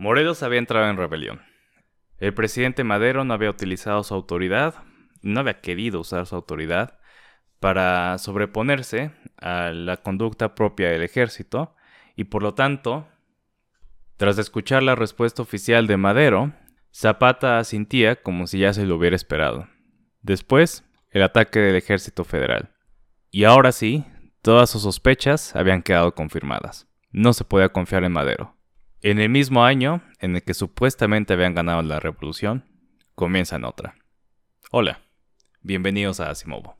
Morelos había entrado en rebelión. El presidente Madero no había utilizado su autoridad, no había querido usar su autoridad para sobreponerse a la conducta propia del ejército y por lo tanto, tras escuchar la respuesta oficial de Madero, Zapata asintía como si ya se lo hubiera esperado. Después, el ataque del ejército federal. Y ahora sí, todas sus sospechas habían quedado confirmadas. No se podía confiar en Madero. En el mismo año en el que supuestamente habían ganado la revolución, comienzan otra. Hola, bienvenidos a Asimovo.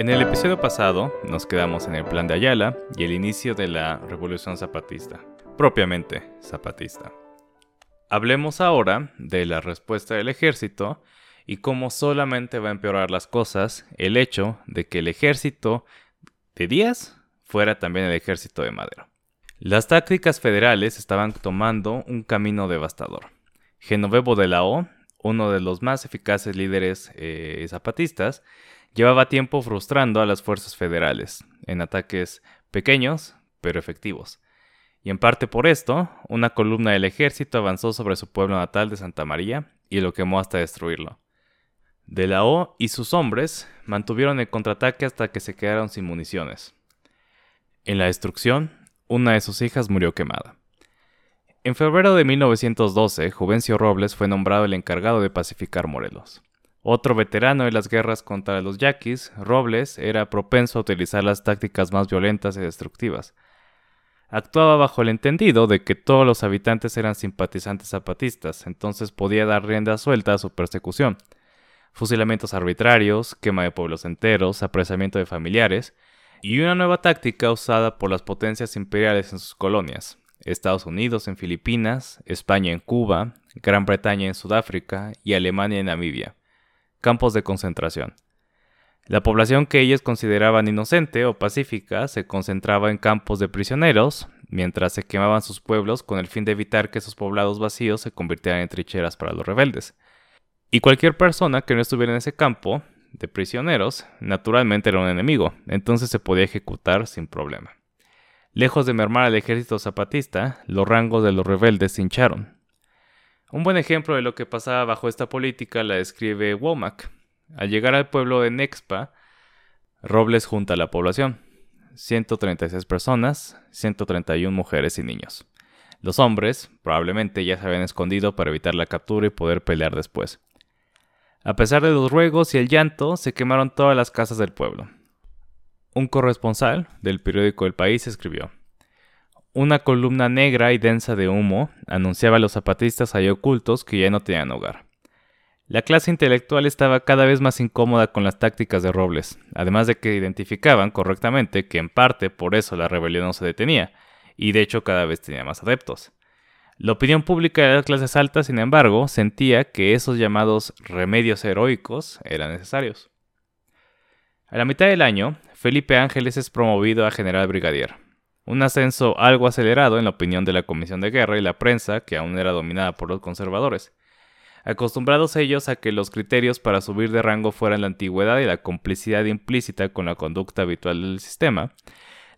En el episodio pasado nos quedamos en el plan de Ayala y el inicio de la revolución zapatista, propiamente zapatista. Hablemos ahora de la respuesta del ejército y cómo solamente va a empeorar las cosas el hecho de que el ejército de Díaz fuera también el ejército de Madero. Las tácticas federales estaban tomando un camino devastador. Genovevo de la O, uno de los más eficaces líderes eh, zapatistas, llevaba tiempo frustrando a las fuerzas federales en ataques pequeños pero efectivos. Y en parte por esto, una columna del ejército avanzó sobre su pueblo natal de Santa María y lo quemó hasta destruirlo. De la O y sus hombres mantuvieron el contraataque hasta que se quedaron sin municiones. En la destrucción, una de sus hijas murió quemada. En febrero de 1912, Juvencio Robles fue nombrado el encargado de pacificar Morelos. Otro veterano de las guerras contra los yaquis, Robles era propenso a utilizar las tácticas más violentas y destructivas. Actuaba bajo el entendido de que todos los habitantes eran simpatizantes zapatistas, entonces podía dar rienda suelta a su persecución fusilamientos arbitrarios, quema de pueblos enteros, apresamiento de familiares, y una nueva táctica usada por las potencias imperiales en sus colonias, Estados Unidos en Filipinas, España en Cuba, Gran Bretaña en Sudáfrica y Alemania en Namibia, campos de concentración. La población que ellos consideraban inocente o pacífica se concentraba en campos de prisioneros, mientras se quemaban sus pueblos con el fin de evitar que esos poblados vacíos se convirtieran en trincheras para los rebeldes. Y cualquier persona que no estuviera en ese campo de prisioneros, naturalmente era un enemigo, entonces se podía ejecutar sin problema. Lejos de mermar al ejército zapatista, los rangos de los rebeldes se hincharon. Un buen ejemplo de lo que pasaba bajo esta política la describe Womack. Al llegar al pueblo de Nexpa, Robles junta a la población. 136 personas, 131 mujeres y niños. Los hombres probablemente ya se habían escondido para evitar la captura y poder pelear después. A pesar de los ruegos y el llanto, se quemaron todas las casas del pueblo. Un corresponsal del periódico El País escribió, Una columna negra y densa de humo anunciaba a los zapatistas ahí ocultos que ya no tenían hogar. La clase intelectual estaba cada vez más incómoda con las tácticas de Robles, además de que identificaban correctamente que en parte por eso la rebelión no se detenía, y de hecho cada vez tenía más adeptos. La opinión pública de las clases altas, sin embargo, sentía que esos llamados remedios heroicos eran necesarios. A la mitad del año, Felipe Ángeles es promovido a general brigadier, un ascenso algo acelerado en la opinión de la Comisión de Guerra y la prensa, que aún era dominada por los conservadores. Acostumbrados ellos a que los criterios para subir de rango fueran la antigüedad y la complicidad implícita con la conducta habitual del sistema,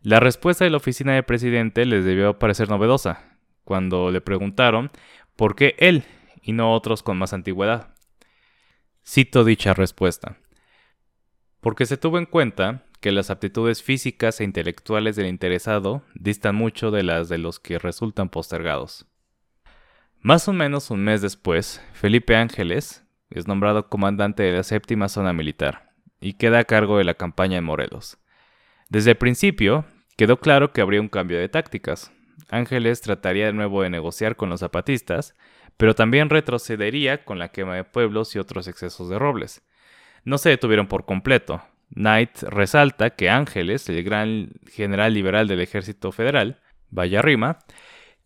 la respuesta de la oficina del presidente les debió parecer novedosa, cuando le preguntaron por qué él y no otros con más antigüedad. Cito dicha respuesta. Porque se tuvo en cuenta que las aptitudes físicas e intelectuales del interesado distan mucho de las de los que resultan postergados. Más o menos un mes después, Felipe Ángeles es nombrado comandante de la séptima zona militar y queda a cargo de la campaña de Morelos. Desde el principio, quedó claro que habría un cambio de tácticas, Ángeles trataría de nuevo de negociar con los zapatistas, pero también retrocedería con la quema de pueblos y otros excesos de Robles. No se detuvieron por completo. Knight resalta que Ángeles, el gran general liberal del ejército federal, vaya rima,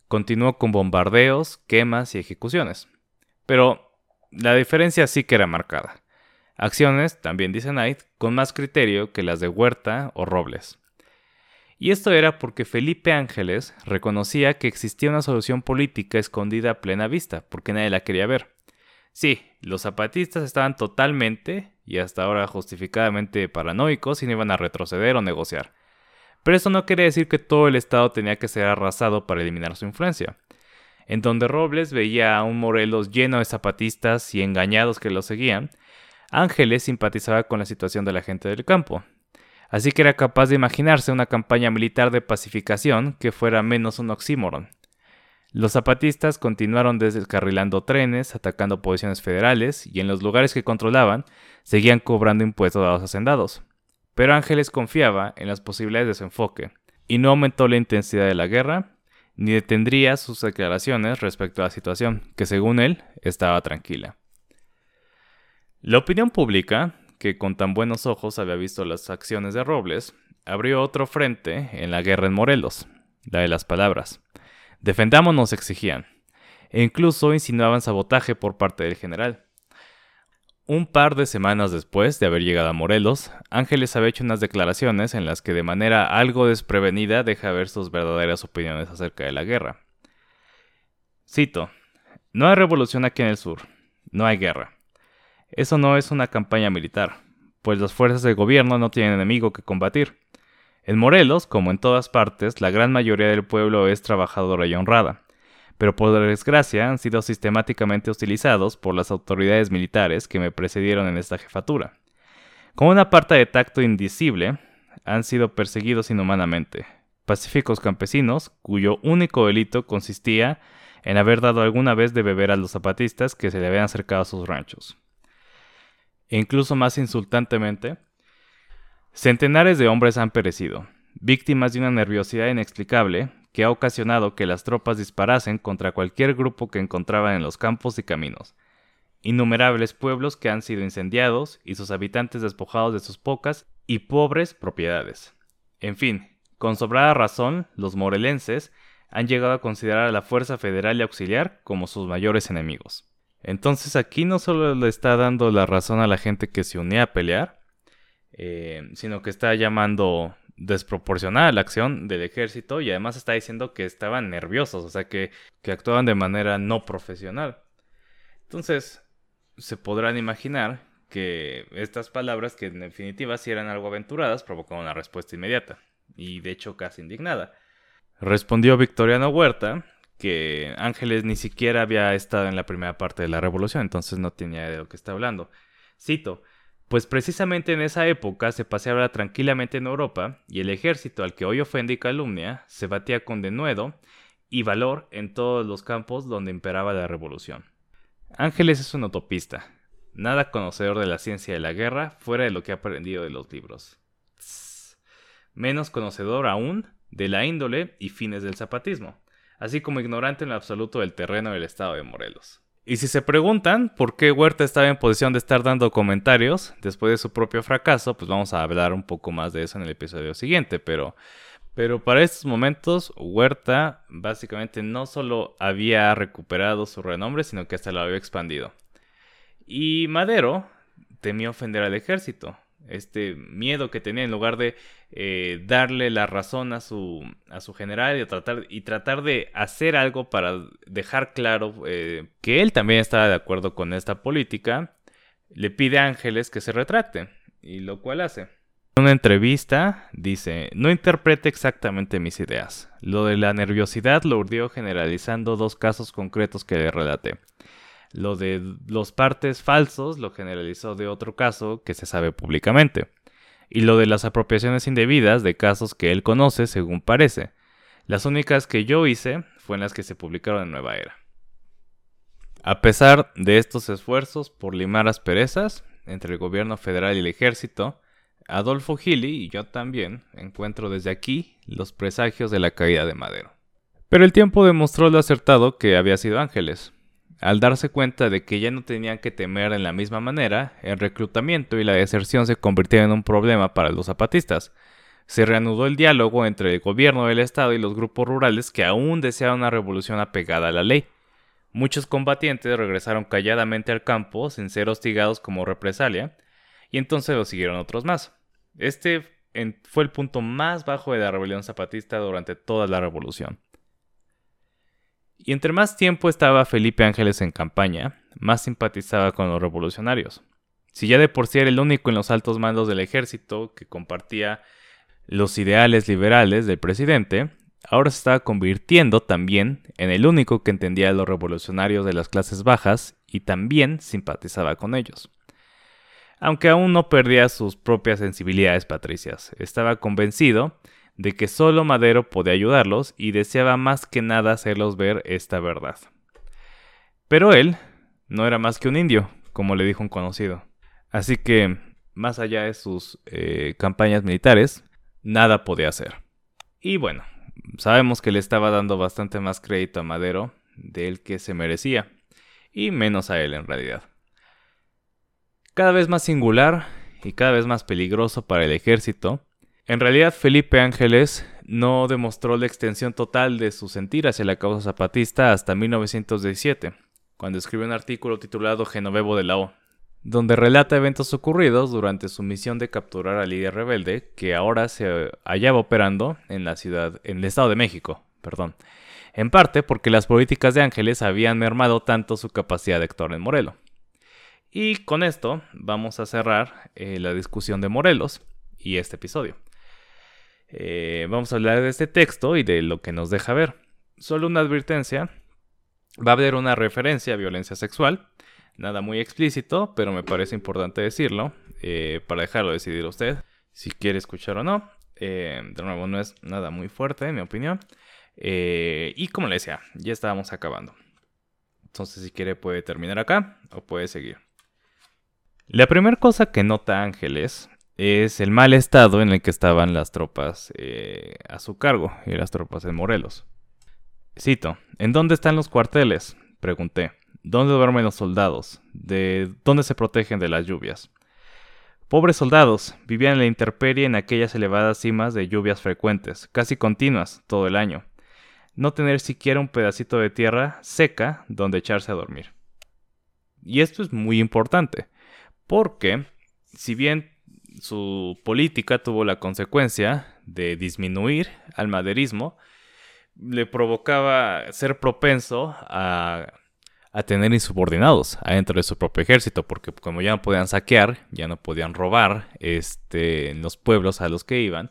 continuó con bombardeos, quemas y ejecuciones. Pero la diferencia sí que era marcada. Acciones, también dice Knight, con más criterio que las de Huerta o Robles. Y esto era porque Felipe Ángeles reconocía que existía una solución política escondida a plena vista, porque nadie la quería ver. Sí, los zapatistas estaban totalmente y hasta ahora justificadamente paranoicos y no iban a retroceder o negociar. Pero eso no quiere decir que todo el Estado tenía que ser arrasado para eliminar su influencia. En donde Robles veía a un Morelos lleno de zapatistas y engañados que lo seguían, Ángeles simpatizaba con la situación de la gente del campo. Así que era capaz de imaginarse una campaña militar de pacificación que fuera menos un oxímoron. Los zapatistas continuaron descarrilando trenes, atacando posiciones federales y en los lugares que controlaban seguían cobrando impuestos a los hacendados. Pero Ángeles confiaba en las posibilidades de su enfoque, y no aumentó la intensidad de la guerra, ni detendría sus declaraciones respecto a la situación, que según él estaba tranquila. La opinión pública, que con tan buenos ojos había visto las acciones de Robles, abrió otro frente en la guerra en Morelos, la de las palabras. Defendámonos exigían, e incluso insinuaban sabotaje por parte del general. Un par de semanas después de haber llegado a Morelos, Ángeles había hecho unas declaraciones en las que de manera algo desprevenida deja ver sus verdaderas opiniones acerca de la guerra. Cito, No hay revolución aquí en el sur, no hay guerra. Eso no es una campaña militar, pues las fuerzas del gobierno no tienen enemigo que combatir. En Morelos, como en todas partes, la gran mayoría del pueblo es trabajadora y honrada pero por desgracia han sido sistemáticamente hostilizados por las autoridades militares que me precedieron en esta jefatura. Con una parte de tacto indicible, han sido perseguidos inhumanamente. Pacíficos campesinos, cuyo único delito consistía en haber dado alguna vez de beber a los zapatistas que se le habían acercado a sus ranchos. E incluso más insultantemente, centenares de hombres han perecido, víctimas de una nerviosidad inexplicable que ha ocasionado que las tropas disparasen contra cualquier grupo que encontraban en los campos y caminos. Innumerables pueblos que han sido incendiados y sus habitantes despojados de sus pocas y pobres propiedades. En fin, con sobrada razón, los morelenses han llegado a considerar a la Fuerza Federal y Auxiliar como sus mayores enemigos. Entonces aquí no solo le está dando la razón a la gente que se unía a pelear, eh, sino que está llamando desproporcionada la acción del ejército y además está diciendo que estaban nerviosos, o sea, que, que actuaban de manera no profesional. Entonces, se podrán imaginar que estas palabras, que en definitiva si eran algo aventuradas, provocaron una respuesta inmediata, y de hecho casi indignada. Respondió Victoriano Huerta que Ángeles ni siquiera había estado en la primera parte de la revolución, entonces no tenía de lo que está hablando. Cito, pues precisamente en esa época se paseaba tranquilamente en Europa y el ejército al que hoy ofende y calumnia se batía con denuedo y valor en todos los campos donde imperaba la revolución. Ángeles es un utopista, nada conocedor de la ciencia de la guerra fuera de lo que ha aprendido de los libros. Menos conocedor aún de la índole y fines del zapatismo, así como ignorante en absoluto del terreno del estado de Morelos. Y si se preguntan por qué Huerta estaba en posición de estar dando comentarios después de su propio fracaso, pues vamos a hablar un poco más de eso en el episodio siguiente, pero, pero para estos momentos Huerta básicamente no solo había recuperado su renombre, sino que hasta lo había expandido. Y Madero temió ofender al ejército, este miedo que tenía en lugar de eh, darle la razón a su, a su general y tratar, y tratar de hacer algo para dejar claro eh, que él también estaba de acuerdo con esta política, le pide a Ángeles que se retracte, y lo cual hace. En una entrevista dice, no interprete exactamente mis ideas. Lo de la nerviosidad lo urdió generalizando dos casos concretos que le relaté. Lo de los partes falsos lo generalizó de otro caso que se sabe públicamente. Y lo de las apropiaciones indebidas de casos que él conoce según parece. Las únicas que yo hice fueron las que se publicaron en Nueva Era. A pesar de estos esfuerzos por limar asperezas entre el gobierno federal y el ejército, Adolfo Gili y yo también encuentro desde aquí los presagios de la caída de Madero. Pero el tiempo demostró lo acertado que había sido Ángeles. Al darse cuenta de que ya no tenían que temer en la misma manera, el reclutamiento y la deserción se convirtieron en un problema para los zapatistas. Se reanudó el diálogo entre el gobierno del Estado y los grupos rurales que aún deseaban una revolución apegada a la ley. Muchos combatientes regresaron calladamente al campo sin ser hostigados como represalia, y entonces lo siguieron otros más. Este fue el punto más bajo de la rebelión zapatista durante toda la revolución. Y entre más tiempo estaba Felipe Ángeles en campaña, más simpatizaba con los revolucionarios. Si ya de por sí era el único en los altos mandos del ejército que compartía los ideales liberales del presidente, ahora se estaba convirtiendo también en el único que entendía a los revolucionarios de las clases bajas y también simpatizaba con ellos. Aunque aún no perdía sus propias sensibilidades patricias, estaba convencido de que solo Madero podía ayudarlos y deseaba más que nada hacerlos ver esta verdad. Pero él no era más que un indio, como le dijo un conocido. Así que, más allá de sus eh, campañas militares, nada podía hacer. Y bueno, sabemos que le estaba dando bastante más crédito a Madero del que se merecía, y menos a él en realidad. Cada vez más singular y cada vez más peligroso para el ejército, en realidad Felipe Ángeles no demostró la extensión total de su sentir hacia la causa zapatista hasta 1917, cuando escribió un artículo titulado Genovevo de la O, donde relata eventos ocurridos durante su misión de capturar al líder rebelde que ahora se hallaba operando en la ciudad, en el Estado de México, perdón. En parte porque las políticas de Ángeles habían mermado tanto su capacidad de actuar en Morelos. Y con esto vamos a cerrar eh, la discusión de Morelos y este episodio. Eh, vamos a hablar de este texto y de lo que nos deja ver. Solo una advertencia. Va a haber una referencia a violencia sexual Nada muy explícito, pero me parece importante decirlo eh, para dejarlo decidir usted si quiere escuchar o no. Eh, de nuevo, no es nada muy fuerte, en mi opinión. Y como le decía, ya estábamos acabando. Entonces, si quiere, puede terminar acá o puede seguir. La primera cosa que nota Ángeles es el mal estado en el que estaban las tropas a su cargo y las tropas en Morelos. Cito, ¿en dónde están los cuarteles? Pregunté. ¿Dónde duermen los soldados? ¿De dónde se protegen de las lluvias? Pobres soldados, vivían en la intemperie en aquellas elevadas cimas de lluvias frecuentes, casi continuas, todo el año. No tener siquiera un pedacito de tierra seca donde echarse a dormir. Y esto es muy importante, porque si bien su política tuvo la consecuencia de disminuir al maderismo, le provocaba ser propenso a tener insubordinados adentro de su propio ejército, porque como ya no podían saquear, ya no podían robar este, los pueblos a los que iban,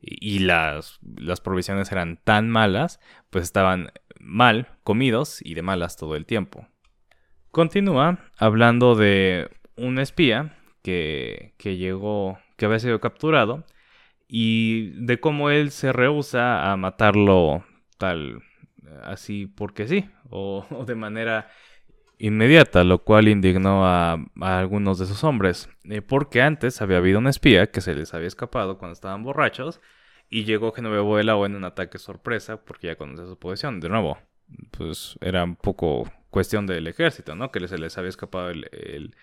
y, las provisiones eran tan malas, pues estaban mal comidos y de malas todo el tiempo. Continúa hablando de un espía que, llegó, que había sido capturado, y de cómo él se rehúsa a matarlo tal así porque sí, o, de manera inmediata, lo cual indignó a, algunos de sus hombres, eh, porque antes había habido un espía que se les había escapado cuando estaban borrachos y llegó Genovevo de la en un ataque sorpresa porque ya conocía su posición. De nuevo, pues era un poco cuestión del ejército, ¿no? Que se les había escapado el,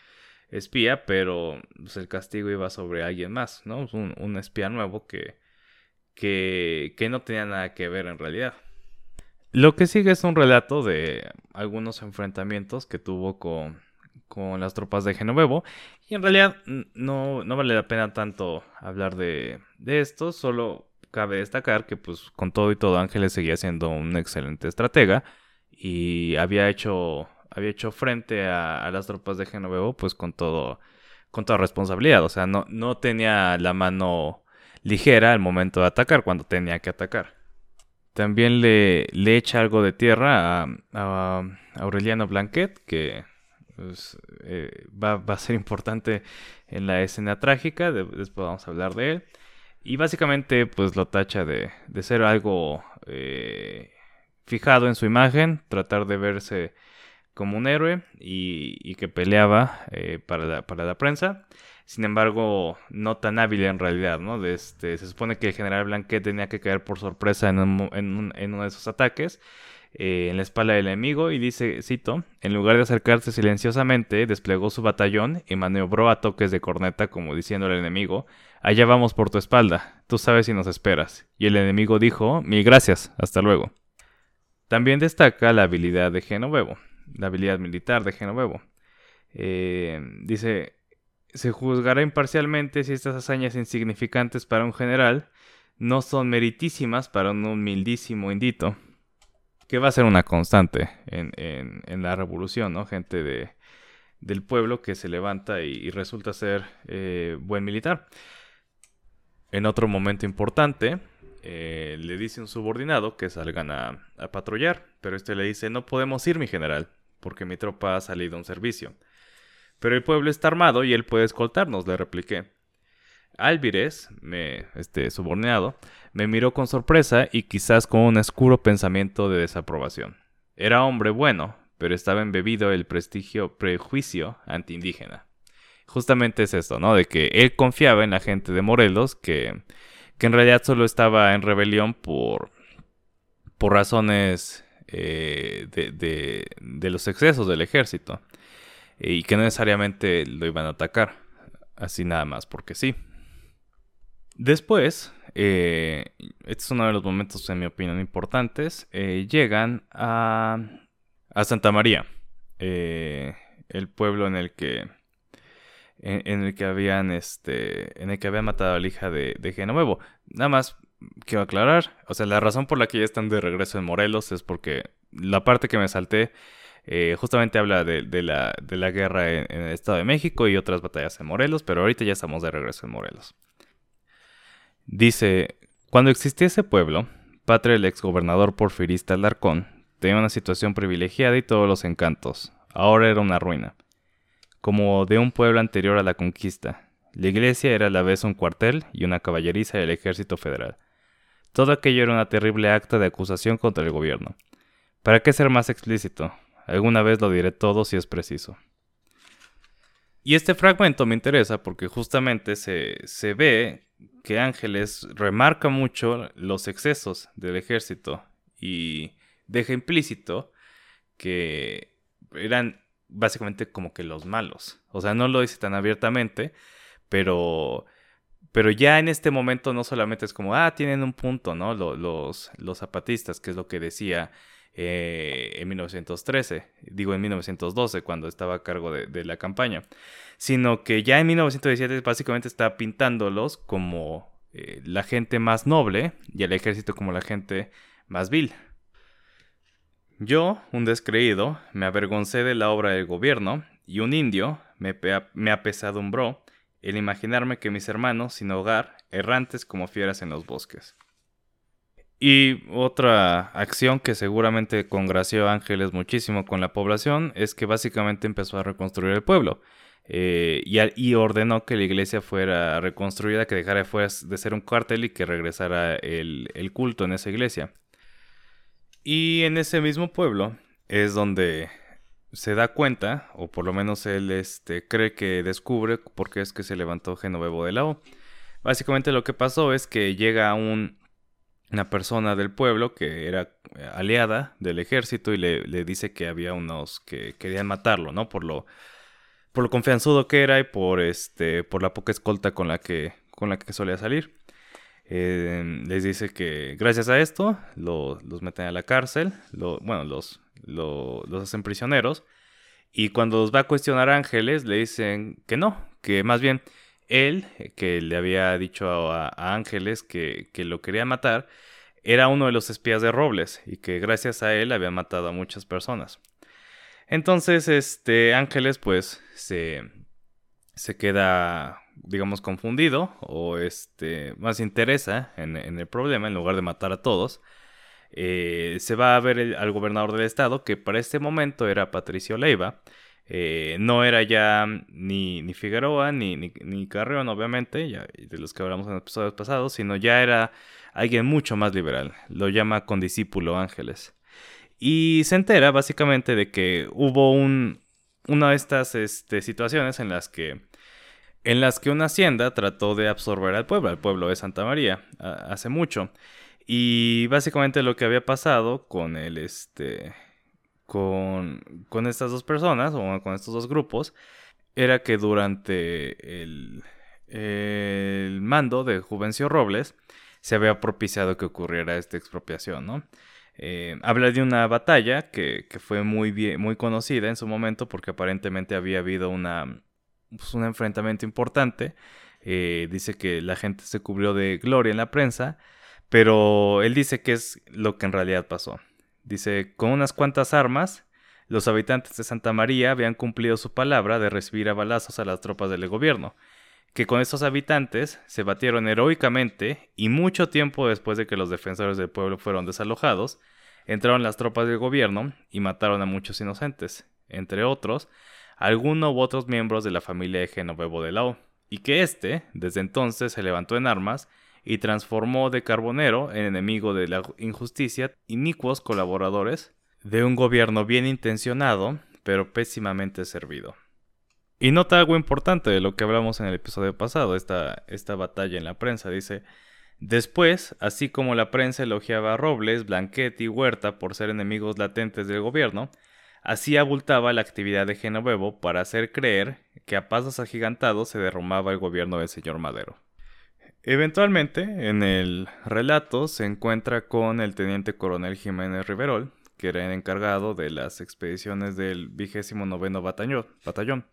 espía, pero pues, el castigo iba sobre alguien más, ¿no? Un, un espía nuevo que, que, que no tenía nada que ver en realidad. Lo que sigue es un relato de algunos enfrentamientos que tuvo con, las tropas de Genovevo. Y en realidad no, vale la pena tanto hablar de, esto, solo cabe destacar que pues con todo y todo Ángeles seguía siendo un excelente estratega y había hecho, había hecho frente a, las tropas de Genovevo pues con todo con toda responsabilidad, o sea, no, no tenía la mano ligera al momento de atacar cuando tenía que atacar. También le, le echa algo de tierra a, Aureliano Blanquet, que pues, eh, va, a ser importante en la escena trágica, después vamos a hablar de él. Y básicamente pues lo tacha de, ser algo eh, fijado en su imagen, tratar de verse como un héroe y, que peleaba eh, para, la, prensa sin embargo, no tan hábil en realidad, ¿no? Este, se supone que el general Blanquet tenía que caer por sorpresa en, uno de esos ataques eh, en la espalda del enemigo y dice, cito, en lugar de acercarse silenciosamente, desplegó su batallón y maniobró a toques de corneta como diciendo al enemigo, allá vamos por tu espalda, tú sabes si nos esperas. Y el enemigo dijo, mil gracias, hasta luego. También destaca la habilidad de Genovevo, la habilidad militar de Genovevo. Eh, dice, se juzgará imparcialmente si estas hazañas insignificantes para un general no son meritísimas para un humildísimo indito. que va a ser una constante en, la revolución, ¿no? Gente de, del pueblo que se levanta y, resulta ser eh, buen militar. En otro momento importante, eh, le dice un subordinado que salgan a, a, patrullar, pero este le dice, no podemos ir, mi general, porque mi tropa ha salido a un servicio. Pero el pueblo está armado y él puede escoltarnos, le repliqué. Álvarez, me, este subordinado, me miró con sorpresa y quizás con un oscuro pensamiento de desaprobación. Era hombre bueno, pero estaba embebido el prestigio prejuicio antiindígena. Justamente es esto, ¿no? De que él confiaba en la gente de Morelos, que, que en realidad solo estaba en rebelión por, por razones eh, de, de, los excesos del ejército y que no necesariamente lo iban a atacar, así nada más porque sí. Después, eh, este es uno de los momentos, en mi opinión, importantes, eh, llegan a, a, Santa María, eh, el pueblo en el que en, el que habían este en el que habían matado a la hija de, de Genovevo. Nada más quiero aclarar, o sea, la razón por la que ya están de regreso en Morelos es porque la parte que me salté justamente habla de, la, de, la, guerra en, el Estado de México y otras batallas en Morelos, pero ahorita ya estamos de regreso en Morelos. Dice, cuando existía ese pueblo, Patria el exgobernador porfirista Alarcón tenía una situación privilegiada y todos los encantos. Ahora era una ruina. Como de un pueblo anterior a la conquista. La iglesia era a la vez un cuartel y una caballeriza del ejército federal. Todo aquello era una terrible acta de acusación contra el gobierno. ¿Para qué ser más explícito? Alguna vez lo diré todo si es preciso. Y este fragmento me interesa porque justamente se, se ve que Ángeles remarca mucho los excesos del ejército y deja implícito que eran básicamente como que los malos. O sea, no lo dice tan abiertamente, pero, pero ya en este momento no solamente es como, ah, tienen un punto, ¿no? Los, los, zapatistas, que es lo que decía eh, en 1913, digo en 1912, cuando estaba a cargo de la campaña sino que ya en 1917 básicamente está pintándolos como eh, la gente más noble y el ejército como la gente más vil. Yo, un descreído, me avergoncé de la obra del gobierno y un indio me, me apesadumbró el imaginarme que mis hermanos sin hogar, errantes como fieras en los bosques. Y otra acción que seguramente congració a Ángeles muchísimo con la población es que básicamente empezó a reconstruir el pueblo. Eh, y, ordenó que la iglesia fuera reconstruida, que dejara de ser un cuartel y que regresara el, culto en esa iglesia. Y en ese mismo pueblo es donde se da cuenta, o por lo menos él este, cree que descubre por qué es que se levantó Genovevo de la O. Básicamente lo que pasó es que llega un, una persona del pueblo que era aliada del ejército y le, le dice que había unos que querían matarlo, ¿no? Por lo por lo confianzudo que era y por este por la poca escolta con la que con la que solía salir. Eh, les dice que gracias a esto los meten a la cárcel, bueno, los, los hacen prisioneros. Y cuando los va a cuestionar Ángeles, le dicen que no, que más bien él, que le había dicho a, Ángeles que, que, lo quería matar, era uno de los espías de Robles y que gracias a él había matado a muchas personas. Entonces, este Ángeles, pues, se, se queda, digamos, confundido o este, más interesa en, el problema en lugar de matar a todos. Eh, se va a ver al gobernador del estado, que para este momento era Patricio Leiva. Eh, no era ya ni, ni Figueroa ni, ni, ni, Carreón, obviamente, ya de los que hablamos en episodios pasados, sino ya era alguien mucho más liberal. Lo llama condiscípulo Ángeles. Y se entera básicamente de que hubo un, una de estas este, situaciones en las que en las que una hacienda trató de absorber al pueblo, al pueblo de Santa María, hace mucho. Y básicamente lo que había pasado con el este con, con estas dos personas o con estos dos grupos era que durante el, el mando de Juvencio Robles se había propiciado que ocurriera esta expropiación, ¿no? Eh, habla de una batalla que, fue muy, bien, muy conocida en su momento porque aparentemente había habido una, pues, un enfrentamiento importante. Eh, dice que la gente se cubrió de gloria en la prensa, pero él dice que es lo que en realidad pasó. Dice, con unas cuantas armas, los habitantes de Santa María habían cumplido su palabra de recibir a balazos a las tropas del gobierno, que con estos habitantes se batieron heroicamente y mucho tiempo después de que los defensores del pueblo fueron desalojados, entraron las tropas del gobierno y mataron a muchos inocentes, entre otros, algunos u otros miembros de la familia de Genovevo de Lao, y que éste, desde entonces, se levantó en armas y transformó de Carbonero en enemigo de la injusticia inicuos colaboradores de un gobierno bien intencionado, pero pésimamente servido. Y nota algo importante de lo que hablamos en el episodio pasado, esta, esta batalla en la prensa. Dice, después, así como la prensa elogiaba a Robles, Blanquet y Huerta por ser enemigos latentes del gobierno, así abultaba la actividad de Genovevo para hacer creer que a pasos agigantados se derrumbaba el gobierno del señor Madero. Eventualmente, en el relato se encuentra con el teniente coronel Jiménez Riverol, que era el encargado de las expediciones del vigésimo noveno batallón.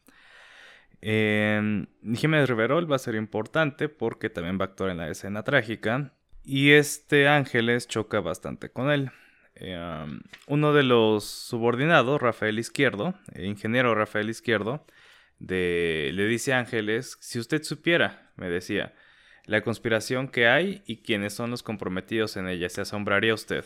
Jiménez Riverol va a ser importante porque también va a actuar en la escena trágica y este Ángeles choca bastante con él. Eh, uno de los subordinados, Rafael Izquierdo, el ingeniero Rafael Izquierdo, le dice a Ángeles, si usted supiera, me decía, la conspiración que hay y quiénes son los comprometidos en ella, se asombraría usted.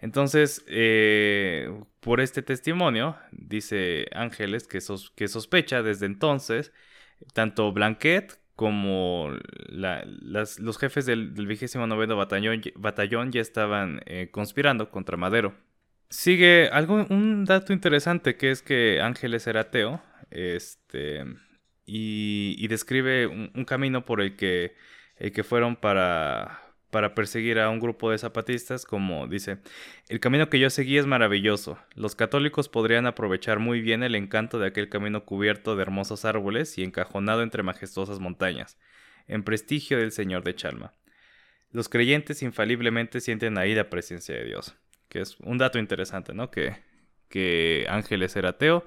Entonces, eh, por este testimonio, dice Ángeles que, sospecha desde entonces, tanto Blanquet como los jefes del, vigésimo noveno batallón, batallón, ya estaban eh, conspirando contra Madero. Sigue algo, un dato interesante que es que Ángeles era ateo, este, y, describe un, camino por el que, el que fueron para, para perseguir a un grupo de zapatistas, como dice, el camino que yo seguí es maravilloso. Los católicos podrían aprovechar muy bien el encanto de aquel camino cubierto de hermosos árboles y encajonado entre majestuosas montañas, en prestigio del Señor de Chalma. Los creyentes infaliblemente sienten ahí la presencia de Dios, que es un dato interesante, ¿no? Que, que Ángeles era ateo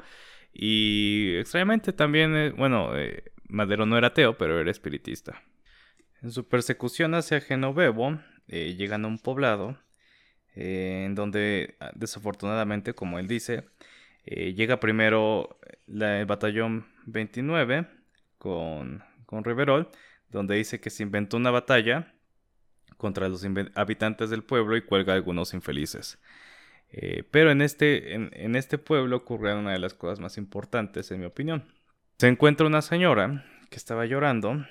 y extrañamente también, eh, bueno, eh, Madero no era ateo, pero era espiritista. En su persecución hacia Genovevo, eh, llegan a un poblado en donde ah, desafortunadamente, como él dice, llega primero el batallón 29 con, con Riverol, donde dice que se inventó una batalla contra los habitantes del pueblo y cuelga a algunos infelices. Pero en este, en, en este pueblo ocurrió una de las cosas más importantes, en mi opinión. Se encuentra una señora que estaba llorando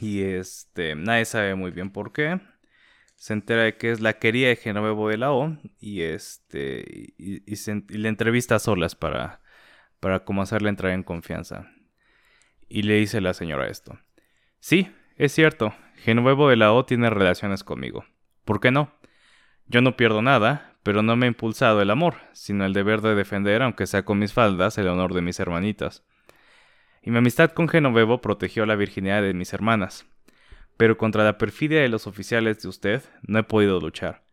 y este, nadie sabe muy bien por qué. Se entera de que es la querida de Genovevo de la O. Y este. Y, le entrevista a solas para. Para como hacerle entrar en confianza. Y le dice la señora esto. Sí, es cierto. Genovevo de la O tiene relaciones conmigo. ¿Por qué no? Yo no pierdo nada, pero no me ha impulsado el amor, sino el deber de defender, aunque sea con mis faldas, el honor de mis hermanitas y mi amistad con Genovevo protegió la virginidad de mis hermanas. Pero contra la perfidia de los oficiales de usted no he podido luchar.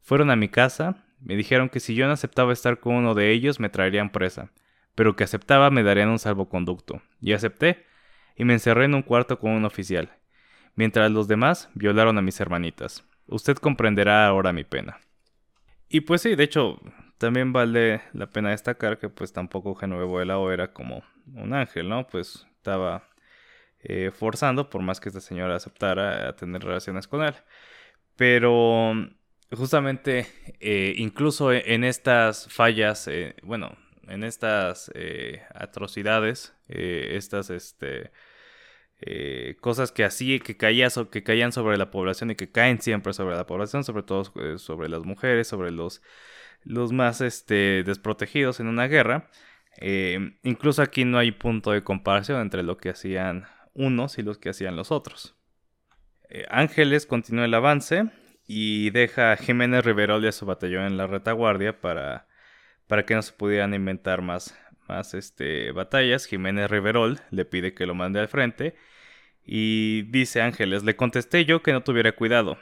Fueron a mi casa, me dijeron que si yo no aceptaba estar con uno de ellos me traerían presa, pero que aceptaba me darían un salvoconducto. Y acepté, y me encerré en un cuarto con un oficial, mientras los demás violaron a mis hermanitas. Usted comprenderá ahora mi pena. Y pues sí, de hecho, también vale la pena destacar que pues tampoco Genovevo de la O era como un ángel, ¿no? Pues estaba eh, forzando, por más que esta señora aceptara a tener relaciones con él. Pero justamente, eh, incluso e-, en estas fallas, eh, bueno, en estas atrocidades, estas este, cosas que así, que, que caían sobre la población y que caen siempre sobre la población, sobre todo sobre las mujeres, sobre los, más este, desprotegidos en una guerra, eh, incluso aquí no hay punto de comparación entre lo que hacían unos y los que hacían los otros. Eh, Ángeles continúa el avance y deja a Jiménez Riverol y a su batallón en la retaguardia para que no se pudieran inventar más, más este, batallas. Jiménez Riverol le pide que lo mande al frente y dice Ángeles, le contesté yo que no tuviera cuidado,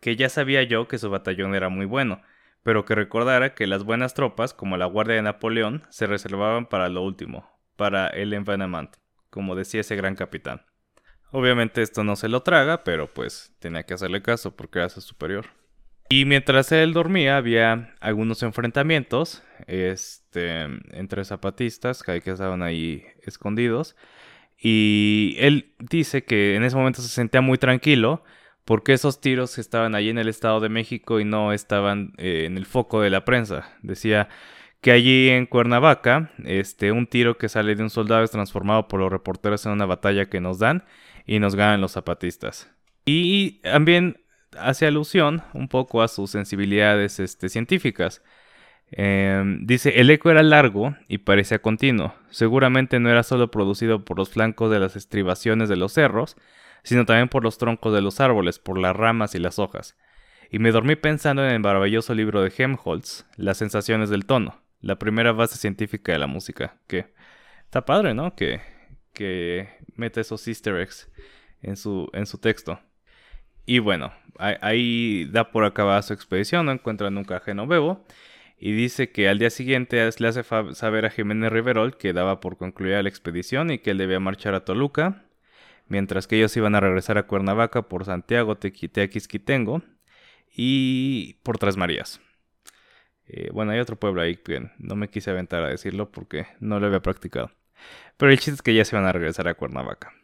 que ya sabía yo que su batallón era muy bueno pero que recordara que las buenas tropas, como la Guardia de Napoleón, se reservaban para lo último, para el envenenamiento, como decía ese gran capitán. Obviamente esto no se lo traga, pero pues tenía que hacerle caso porque era su superior. Y mientras él dormía había algunos enfrentamientos este, entre zapatistas que estaban ahí escondidos. Y él dice que en ese momento se sentía muy tranquilo porque esos tiros estaban allí en el Estado de México y no estaban eh, en el foco de la prensa. Decía que allí en Cuernavaca, este, un tiro que sale de un soldado es transformado por los reporteros en una batalla que nos dan y nos ganan los zapatistas. Y también hace alusión un poco a sus sensibilidades este, científicas. Em, dice, el eco era largo y parecía continuo. Seguramente no era solo producido por los flancos de las estribaciones de los cerros, sino también por los troncos de los árboles, por las ramas y las hojas. Y me dormí pensando en el maravilloso libro de Helmholtz, Las sensaciones del tono, la primera base científica de la música, que está padre, ¿no? Que, que mete esos easter eggs en su, en su texto. Y bueno, ahí da por acabada su expedición, no encuentra nunca a Genovevo y dice que al día siguiente le hace saber a Jiménez Riverol que daba por concluida la expedición y que él debía marchar a Toluca, mientras que ellos iban a regresar a Cuernavaca por Santiago, Tequitequisquitengo y por Tres Marías. Eh, bueno, hay otro pueblo ahí que no me quise aventar a decirlo porque no lo había practicado. Pero el chiste es que ya se van a regresar a Cuernavaca.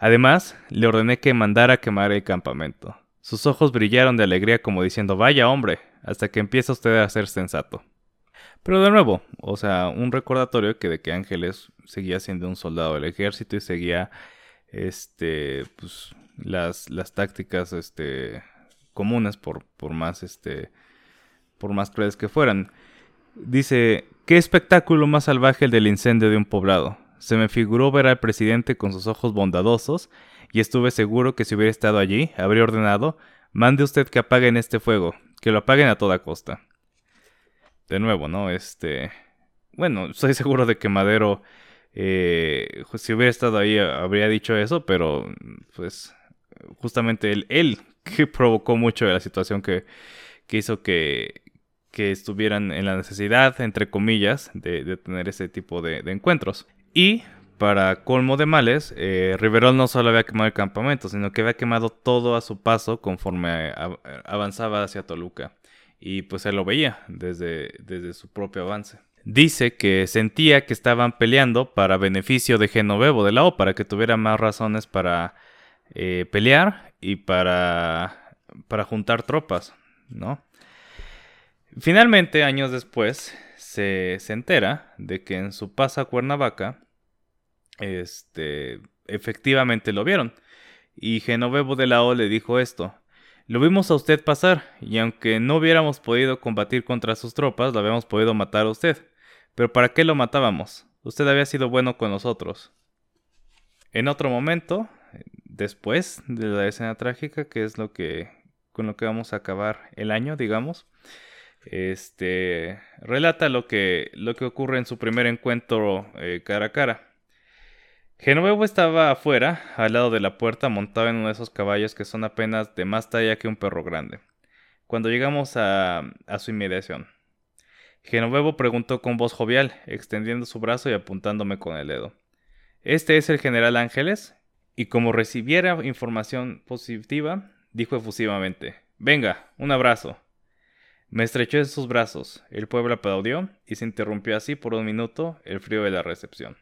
Además, le ordené que mandara quemar el campamento. Sus ojos brillaron de alegría como diciendo, vaya hombre, hasta que empieza usted a ser sensato. Pero de nuevo, o sea, un recordatorio que de que Ángeles seguía siendo un soldado del ejército y seguía este pues las, las tácticas este comunes por, por más este por más crueles que fueran. Dice, qué espectáculo más salvaje el del incendio de un poblado. Se me figuró ver al presidente con sus ojos bondadosos, y estuve seguro que si hubiera estado allí, habría ordenado, mande usted que apaguen este fuego, que lo apaguen a toda costa. De nuevo, ¿no? Este... Bueno, estoy seguro de que Madero, eh, si hubiera estado ahí, habría dicho eso, pero pues justamente él, él que provocó mucho de la situación que, que hizo que, que estuvieran en la necesidad, entre comillas, de, tener ese tipo de encuentros. Y para colmo de males, eh, Riverol no solo había quemado el campamento, sino que había quemado todo a su paso conforme avanzaba hacia Toluca. Y pues él lo veía desde, desde su propio avance. Dice que sentía que estaban peleando para beneficio de Genovevo de la O, para que tuviera más razones para eh, pelear y para, para juntar tropas, ¿no? Finalmente, años después, se, entera de que en su paso a Cuernavaca, este, efectivamente lo vieron. Y Genovevo de la O le dijo esto. Lo vimos a usted pasar, y aunque no hubiéramos podido combatir contra sus tropas, lo habíamos podido matar a usted. Pero ¿para qué lo matábamos? Usted había sido bueno con nosotros. En otro momento, después de la escena trágica, que es lo que con lo que vamos a acabar el año, digamos, este, relata lo que, lo que ocurre en su primer encuentro eh, cara a cara. Genovevo estaba afuera, al lado de la puerta, montado en uno de esos caballos que son apenas de más talla que un perro grande. Cuando llegamos a, a su inmediación, Genovevo preguntó con voz jovial, extendiendo su brazo y apuntándome con el dedo. ¿Este es el general Ángeles? Y como recibiera información positiva, dijo efusivamente, Venga, un abrazo. Me estrechó en sus brazos, el pueblo aplaudió y se interrumpió así por un minuto el frío de la recepción.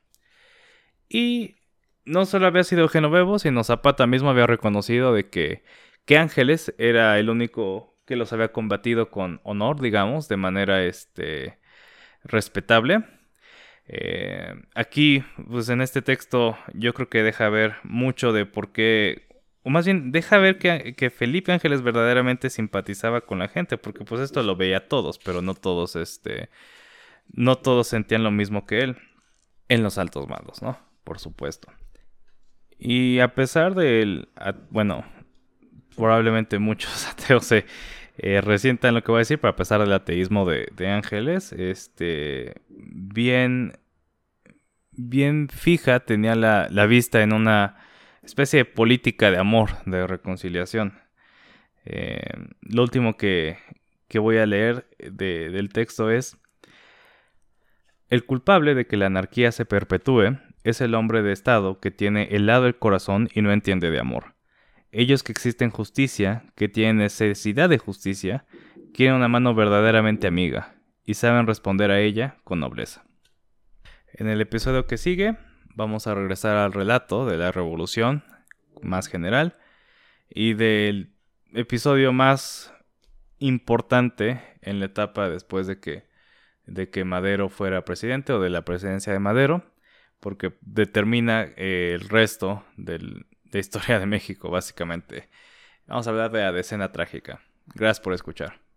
Y no solo había sido Genovevo, sino Zapata mismo había reconocido de que, que Ángeles era el único que los había combatido con honor, digamos, de manera este, respetable. Eh, aquí, pues en este texto, yo creo que deja ver mucho de por qué o más bien deja ver que, Felipe Ángeles verdaderamente simpatizaba con la gente, porque pues esto lo veía todos, pero no todos, este, no todos sentían lo mismo que él en los altos mandos, ¿no? Por supuesto. Y a pesar de él, bueno, probablemente muchos ateos se eh, resientan lo que voy a decir, pero a pesar del ateísmo de, de Ángeles, este, bien, bien fija tenía la, la vista en una especie de política de amor, de reconciliación. Eh, lo último que, voy a leer del texto es, el culpable de que la anarquía se perpetúe es el hombre de Estado que tiene helado el corazón y no entiende de amor. Ellos que existen justicia, que tienen necesidad de justicia, quieren una mano verdaderamente amiga y saben responder a ella con nobleza. En el episodio que sigue vamos a regresar al relato de la revolución más general y del episodio más importante en la etapa después de que, de que Madero fuera presidente o de la presidencia de Madero, porque determina eh, el resto de la historia de México, básicamente. Vamos a hablar de la decena trágica. Gracias por escuchar.